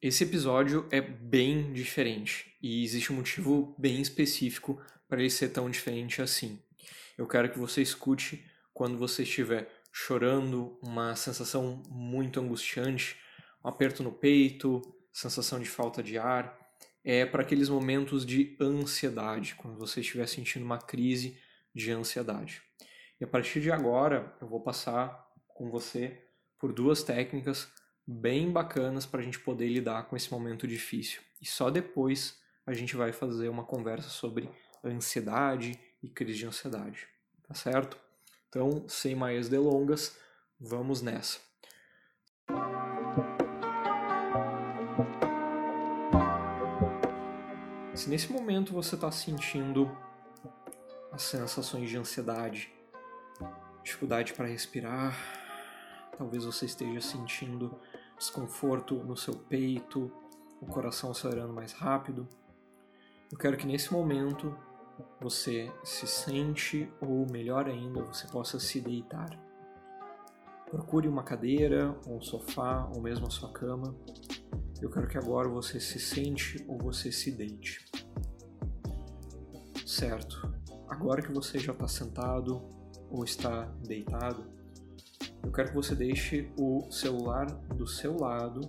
Esse episódio é bem diferente e existe um motivo bem específico para ele ser tão diferente assim. Eu quero que você escute quando você estiver chorando, uma sensação muito angustiante, um aperto no peito, sensação de falta de ar. É para aqueles momentos de ansiedade, quando você estiver sentindo uma crise de ansiedade. E a partir de agora, eu vou passar com você por duas técnicas bem bacanas para a gente poder lidar com esse momento difícil. E só depois a gente vai fazer uma conversa sobre ansiedade e crise de ansiedade, tá certo? Então, sem mais delongas, vamos nessa. Se nesse momento você está sentindo as sensações de ansiedade, dificuldade para respirar, talvez você esteja sentindo desconforto no seu peito, o coração acelerando mais rápido. Eu quero que nesse momento você se sente, ou melhor ainda, você possa se deitar. Procure uma cadeira, ou um sofá, ou mesmo a sua cama. Eu quero que agora você se sente ou você se deite. Certo. Agora que você já está sentado ou está deitado, eu quero que você deixe o celular do seu lado.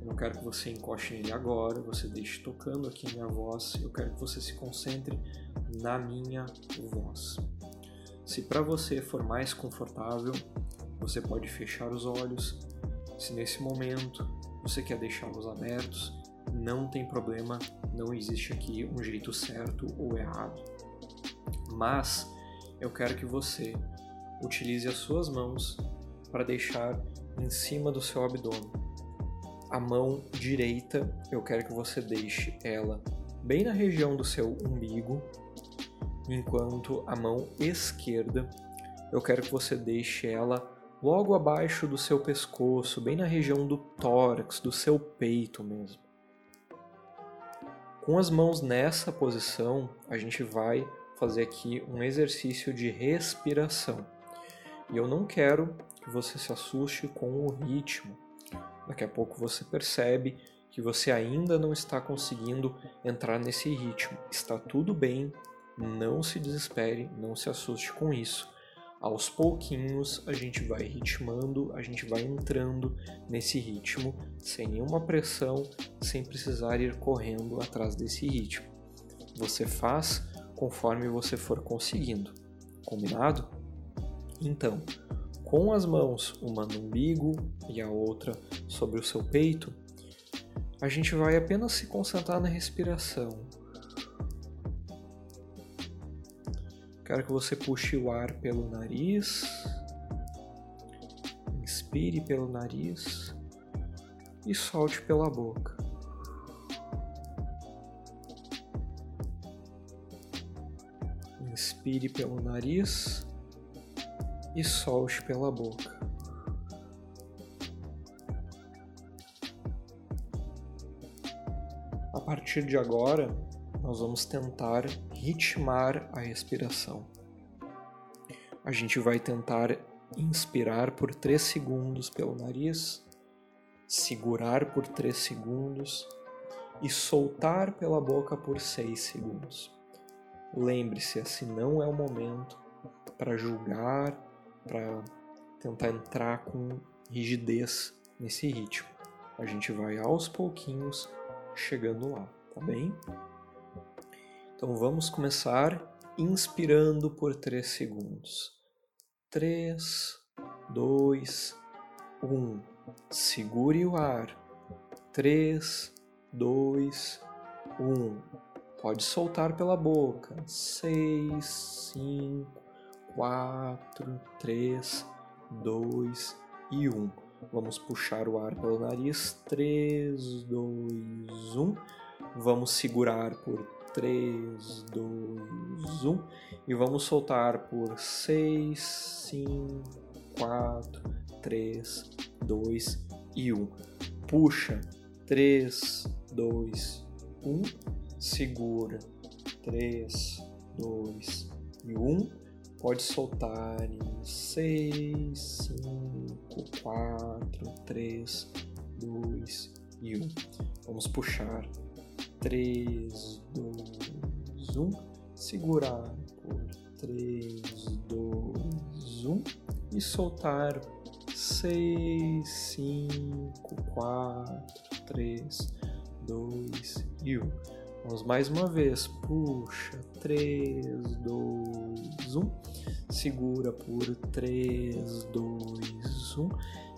Eu não quero que você encoste nele agora, você deixe tocando aqui minha voz. Eu quero que você se concentre na minha voz. Se para você for mais confortável, você pode fechar os olhos. Se nesse momento você quer deixá-los abertos, não tem problema, não existe aqui um jeito certo ou errado. Mas eu quero que você utilize as suas mãos para deixar em cima do seu abdômen. A mão direita, eu quero que você deixe ela bem na região do seu umbigo, enquanto a mão esquerda, eu quero que você deixe ela logo abaixo do seu pescoço, bem na região do tórax, do seu peito mesmo. Com as mãos nessa posição, a gente vai fazer aqui um exercício de respiração. E eu não quero que você se assuste com o ritmo. Daqui a pouco você percebe que você ainda não está conseguindo entrar nesse ritmo. Está tudo bem, não se desespere, não se assuste com isso. Aos pouquinhos a gente vai ritmando, a gente vai entrando nesse ritmo sem nenhuma pressão, sem precisar ir correndo atrás desse ritmo. Você faz conforme você for conseguindo. Combinado? Então, com as mãos, uma no umbigo e a outra sobre o seu peito, a gente vai apenas se concentrar na respiração. Quero que você puxe o ar pelo nariz, inspire pelo nariz e solte pela boca. Inspire pelo nariz e solte pela boca. A partir de agora, nós vamos tentar ritmar a respiração. A gente vai tentar inspirar por 3 segundos pelo nariz, segurar por 3 segundos e soltar pela boca por 6 segundos. Lembre-se, esse não é o momento para julgar para tentar entrar com rigidez nesse ritmo. A gente vai aos pouquinhos chegando lá, tá bem? Então vamos começar inspirando por 3 segundos. 3, 2, 1. Segure o ar. 3, 2, 1. Pode soltar pela boca. 6, 5, 4, 3, 2 e 1. Vamos puxar o ar pelo nariz. 3, 2, 1. Vamos segurar por 3, 2, 1. E vamos soltar por 6, 5, 4, 3, 2 e 1. Puxa. 3, 2, 1. Segura. 3, 2 e 1 pode soltar em 6, 5, 4, 3, 2 e 1. Vamos puxar 3, 2, 1. Segurar por 3, 2, 1. E soltar 6, 5, 4, 3, 2 e 1. Vamos mais uma vez. Puxa. 3, 2, 1. Segura por 3, 2, 1.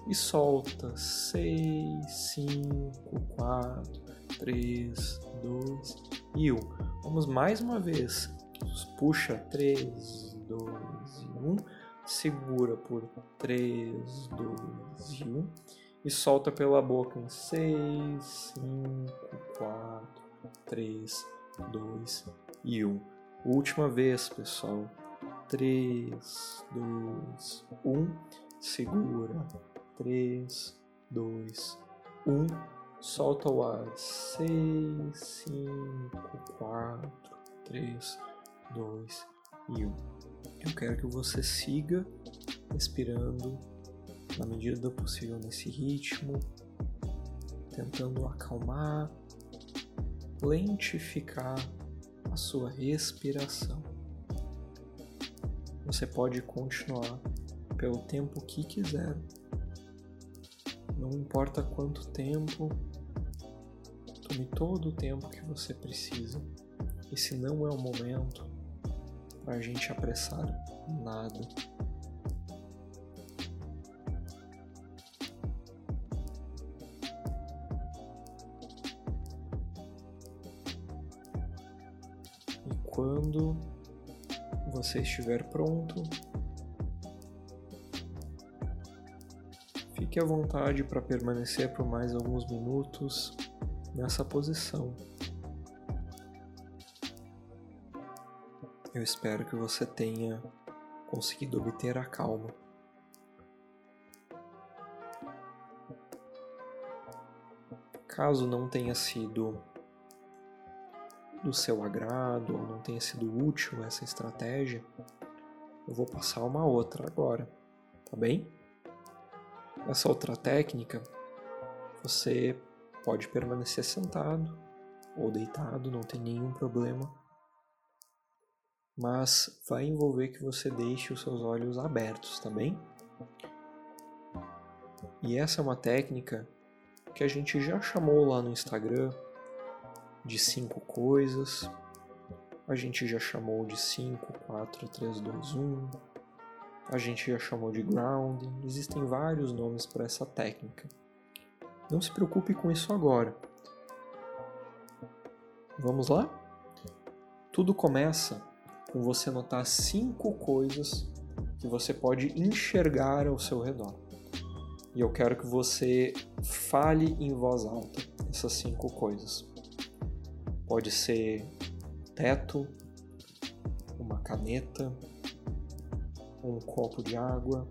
E solta. 6, 5, 4, 3, 2 e 1. Vamos mais uma vez. Puxa. 3, 2 e 1. Segura por 3, 2 e 1. E solta pela boca em 6, 5, 4, 3, 2 e 1. Última vez, pessoal. 3, 2, 1. Segura. 3, 2, 1. Solta o ar. 6, 5, 4, 3, 2 e 1. Eu quero que você siga respirando na medida do possível nesse ritmo, tentando acalmar lentificar a sua respiração. Você pode continuar pelo tempo que quiser. Não importa quanto tempo, tome todo o tempo que você precisa. Esse não é o momento para a gente apressar nada. Quando você estiver pronto, fique à vontade para permanecer por mais alguns minutos nessa posição. Eu espero que você tenha conseguido obter a calma. Caso não tenha sido do seu agrado ou não tenha sido útil essa estratégia, eu vou passar uma outra agora, tá bem? Essa outra técnica, você pode permanecer sentado ou deitado, não tem nenhum problema, mas vai envolver que você deixe os seus olhos abertos, tá bem? E essa é uma técnica que a gente já chamou lá no Instagram de cinco coisas. A gente já chamou de 5, 4, 3, 2, 1. A gente já chamou de grounding. Existem vários nomes para essa técnica. Não se preocupe com isso agora. Vamos lá? Tudo começa com você notar cinco coisas que você pode enxergar ao seu redor. E eu quero que você fale em voz alta essas cinco coisas. Pode ser teto, uma caneta, um copo de água,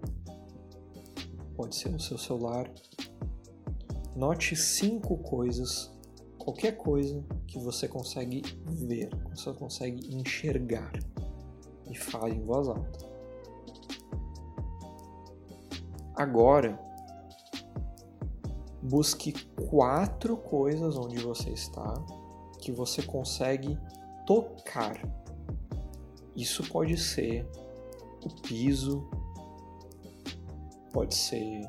pode ser o seu celular. Note cinco coisas, qualquer coisa que você consegue ver, que você consegue enxergar e fale em voz alta. Agora, busque quatro coisas onde você está que você consegue tocar. Isso pode ser o piso, pode ser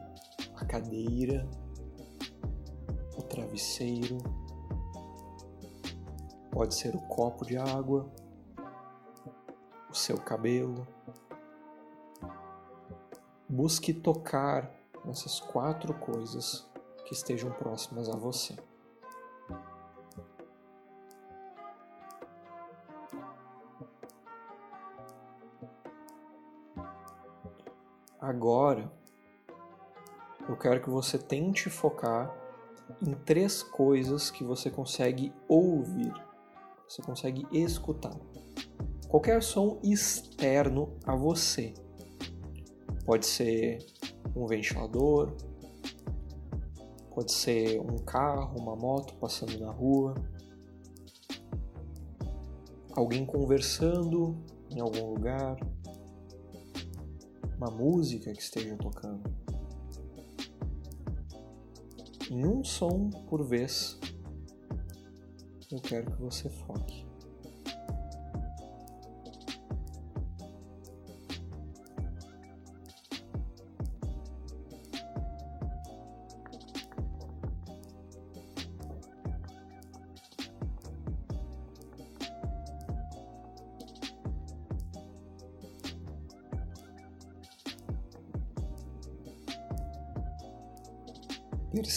a cadeira, o travesseiro, pode ser o copo de água, o seu cabelo. Busque tocar nessas quatro coisas que estejam próximas a você. Agora, eu quero que você tente focar em três coisas que você consegue ouvir, você consegue escutar. Qualquer som externo a você. Pode ser um ventilador, pode ser um carro, uma moto passando na rua, alguém conversando em algum lugar uma música que esteja tocando. em um som por vez, eu quero que você foque.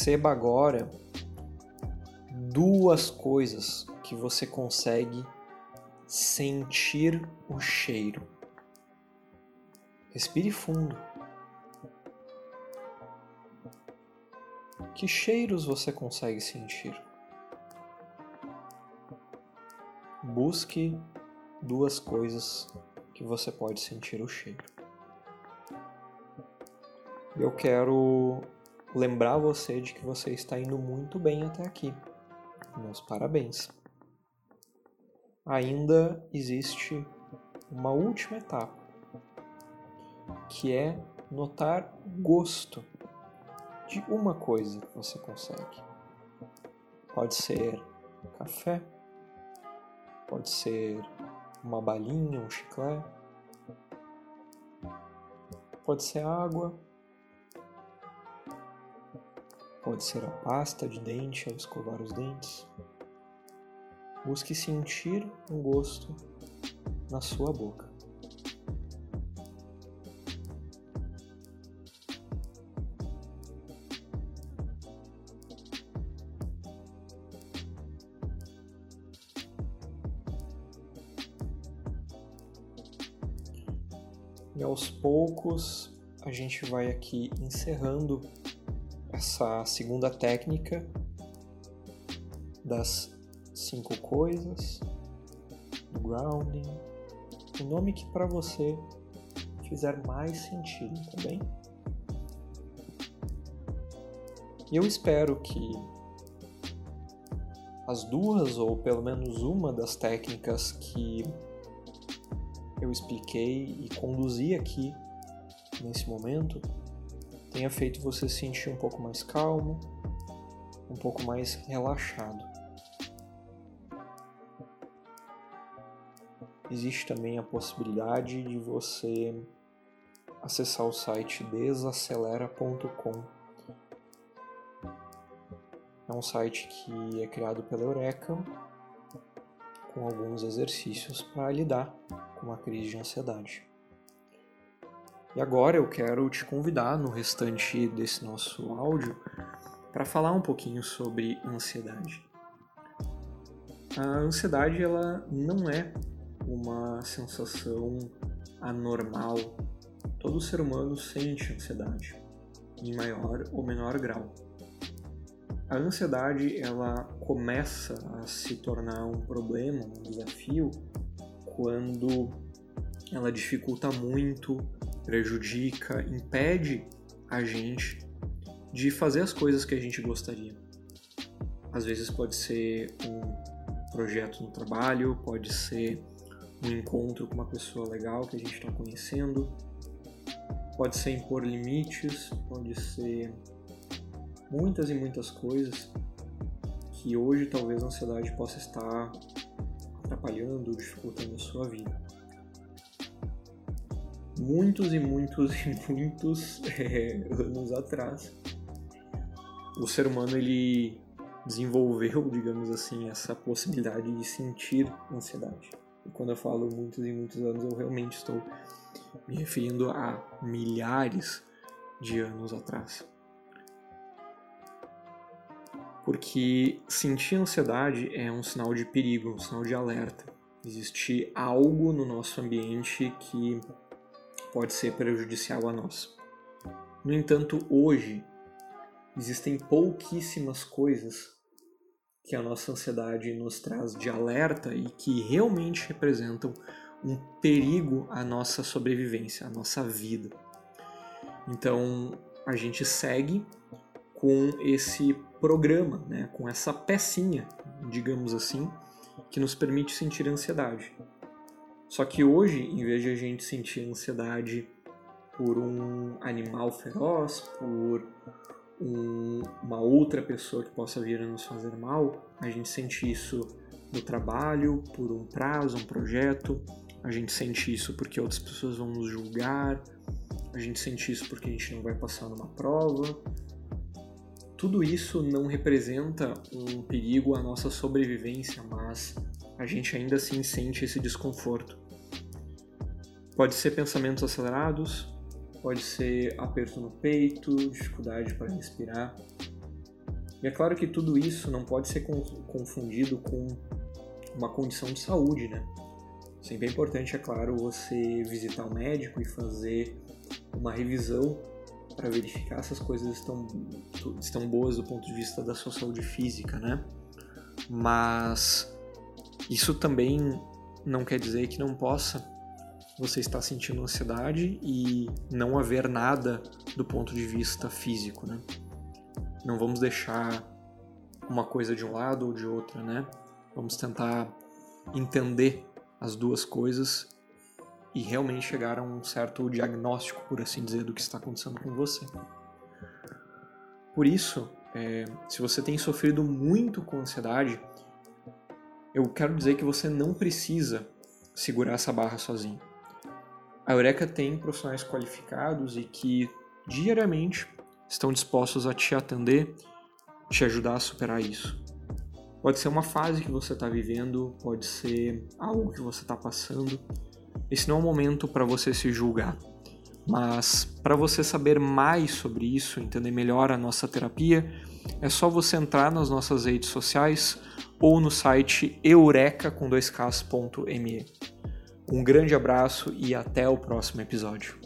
Perceba agora duas coisas que você consegue sentir o cheiro. Respire fundo. Que cheiros você consegue sentir? Busque duas coisas que você pode sentir o cheiro. Eu quero lembrar você de que você está indo muito bem até aqui. Meus parabéns. Ainda existe uma última etapa, que é notar gosto de uma coisa que você consegue. Pode ser café, pode ser uma balinha, um chiclete, pode ser água, Pode ser a pasta de dente ao escovar os dentes. Busque sentir um gosto na sua boca. E aos poucos a gente vai aqui encerrando essa segunda técnica das cinco coisas, do grounding, o nome que para você fizer mais sentido, tá bem? E eu espero que as duas, ou pelo menos uma das técnicas que eu expliquei e conduzi aqui nesse momento, tenha feito você se sentir um pouco mais calmo, um pouco mais relaxado. Existe também a possibilidade de você acessar o site desacelera.com. É um site que é criado pela Eureka com alguns exercícios para lidar com a crise de ansiedade. E agora eu quero te convidar no restante desse nosso áudio para falar um pouquinho sobre ansiedade. A ansiedade ela não é uma sensação anormal. Todo ser humano sente ansiedade, em maior ou menor grau. A ansiedade ela começa a se tornar um problema, um desafio, quando ela dificulta muito prejudica, impede a gente de fazer as coisas que a gente gostaria. Às vezes pode ser um projeto no trabalho, pode ser um encontro com uma pessoa legal que a gente está conhecendo, pode ser impor limites, pode ser muitas e muitas coisas que hoje talvez a ansiedade possa estar atrapalhando, dificultando a sua vida muitos e muitos e muitos é, anos atrás, o ser humano ele desenvolveu, digamos assim, essa possibilidade de sentir ansiedade. E quando eu falo muitos e muitos anos, eu realmente estou me referindo a milhares de anos atrás. Porque sentir ansiedade é um sinal de perigo, um sinal de alerta. Existe algo no nosso ambiente que pode ser prejudicial a nós. No entanto, hoje existem pouquíssimas coisas que a nossa ansiedade nos traz de alerta e que realmente representam um perigo à nossa sobrevivência, à nossa vida. Então, a gente segue com esse programa, né, com essa pecinha, digamos assim, que nos permite sentir ansiedade. Só que hoje, em vez de a gente sentir ansiedade por um animal feroz, por um, uma outra pessoa que possa vir a nos fazer mal, a gente sente isso no trabalho, por um prazo, um projeto, a gente sente isso porque outras pessoas vão nos julgar, a gente sente isso porque a gente não vai passar numa prova. Tudo isso não representa um perigo à nossa sobrevivência, mas a gente ainda assim sente esse desconforto. Pode ser pensamentos acelerados, pode ser aperto no peito, dificuldade para respirar. E é claro que tudo isso não pode ser confundido com uma condição de saúde, né? Sempre é importante, é claro, você visitar o médico e fazer uma revisão para verificar se as coisas estão, estão boas do ponto de vista da sua saúde física, né? Mas isso também não quer dizer que não possa você estar sentindo ansiedade e não haver nada do ponto de vista físico, né? Não vamos deixar uma coisa de um lado ou de outra, né? Vamos tentar entender as duas coisas e realmente chegar a um certo diagnóstico, por assim dizer, do que está acontecendo com você. Por isso, é, se você tem sofrido muito com ansiedade, eu quero dizer que você não precisa segurar essa barra sozinho. A Eureka tem profissionais qualificados e que diariamente estão dispostos a te atender, te ajudar a superar isso. Pode ser uma fase que você está vivendo, pode ser algo que você está passando. Esse não é o momento para você se julgar, mas para você saber mais sobre isso, entender melhor a nossa terapia, é só você entrar nas nossas redes sociais ou no site eureka com 2 Um grande abraço e até o próximo episódio.